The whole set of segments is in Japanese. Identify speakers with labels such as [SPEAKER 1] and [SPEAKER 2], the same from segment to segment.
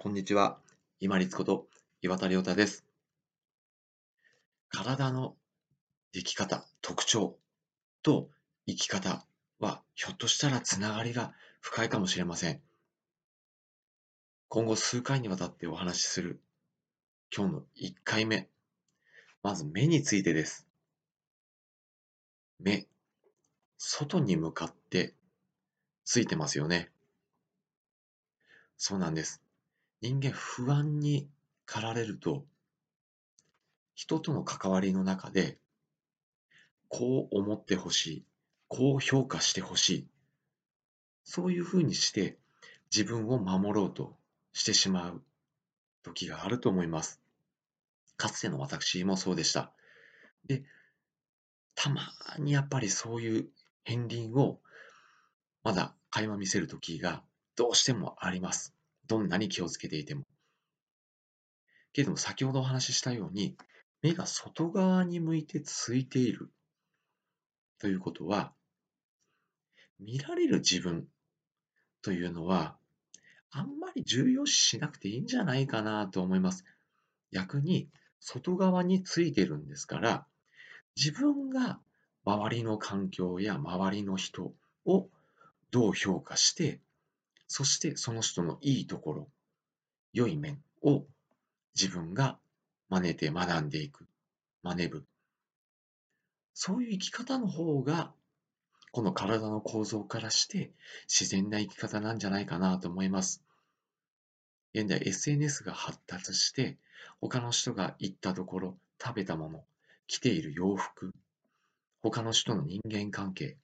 [SPEAKER 1] こんにちは。今立こと岩田亮太です。体の出来方、特徴と生き方はひょっとしたらつながりが深いかもしれません。今後数回にわたってお話しする今日の1回目。まず目についてです。目、外に向かってついてますよね。そうなんです。人間不安に駆られると、人との関わりの中で、こう思ってほしい、こう評価してほしい、そういうふうにして自分を守ろうとしてしまう時があると思います。かつての私もそうでした。で、たまにやっぱりそういう片鱗をまだ垣間見せる時がどうしてもあります。どんなに気をつけていても。けれども先ほどお話ししたように、目が外側に向いてついているということは、見られる自分というのは、あんまり重要視しなくていいんじゃないかなと思います。逆に、外側についてるんですから、自分が周りの環境や周りの人をどう評価してそしてその人のいいところ、良い面を自分が真似て学んでいく、真似ぶ。そういう生き方の方が、この体の構造からして自然な生き方なんじゃないかなと思います。現在 SNS が発達して、他の人が行ったところ、食べたもの、着ている洋服、他の人の人間関係、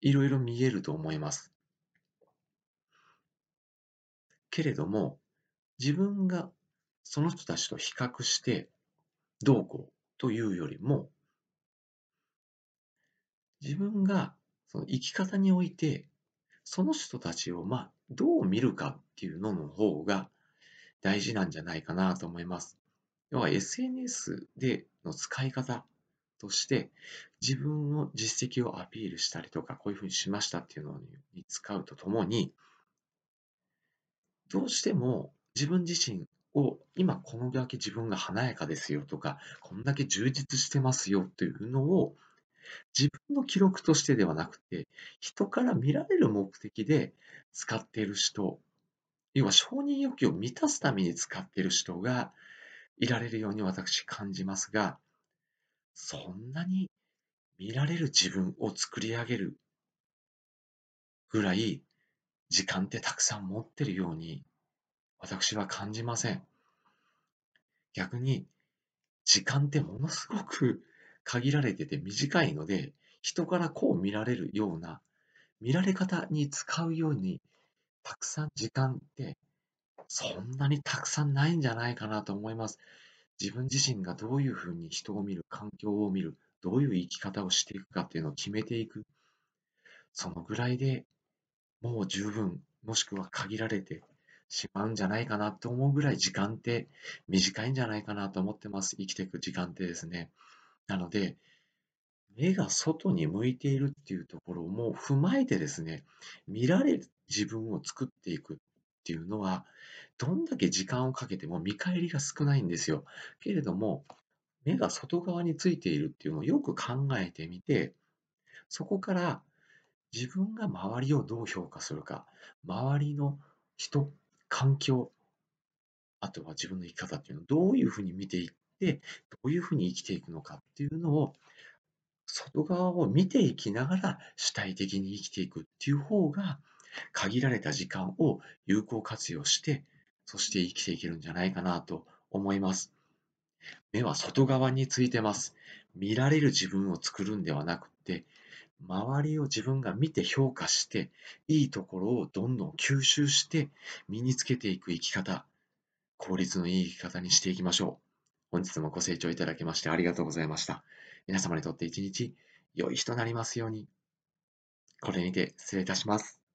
[SPEAKER 1] いろいろ見えると思います。けれども、自分がその人たちと比較してどうこうというよりも、自分がその生き方において、その人たちをまあどう見るかっていうのの方が大事なんじゃないかなと思います。要は SNS での使い方として自分の実績をアピールしたりとかこういうふうにしましたっていうのに使うとともにどうしても自分自身を今このだけ自分が華やかですよとか、こんだけ充実してますよというのを自分の記録としてではなくて、人から見られる目的で使っている人、要は承認欲求を満たすために使っている人がいられるように私感じますが、そんなに見られる自分を作り上げるぐらい時間ってたくさん持ってるように私は感じません。逆に時間ってものすごく限られてて短いので人からこう見られるような見られ方に使うようにたくさん時間ってそんなにたくさんないんじゃないかなと思います。自分自身がどういうふうに人を見る、環境を見る、どういう生き方をしていくかっていうのを決めていく。そのぐらいでもう十分、もしくは限られてしまうんじゃないかなと思うぐらい時間って短いんじゃないかなと思ってます。生きていく時間ってですね。なので、目が外に向いているっていうところも踏まえてですね、見られる自分を作っていくっていうのは、どんだけ時間をかけても見返りが少ないんですよ。けれども、目が外側についているっていうのをよく考えてみて、そこから自分が周りをどう評価するか、周りの人、環境、あとは自分の生き方っていうのをどういうふうに見ていって、どういうふうに生きていくのかっていうのを、外側を見ていきながら主体的に生きていくっていう方が、限られた時間を有効活用して、そして生きていけるんじゃないかなと思います。目は外側についてます。見られる自分を作るんではなくて、周りを自分が見て評価して、いいところをどんどん吸収して身につけていく生き方、効率のいい生き方にしていきましょう。本日もご清聴いただきましてありがとうございました。皆様にとって一日良い日となりますように。これにて失礼いたします。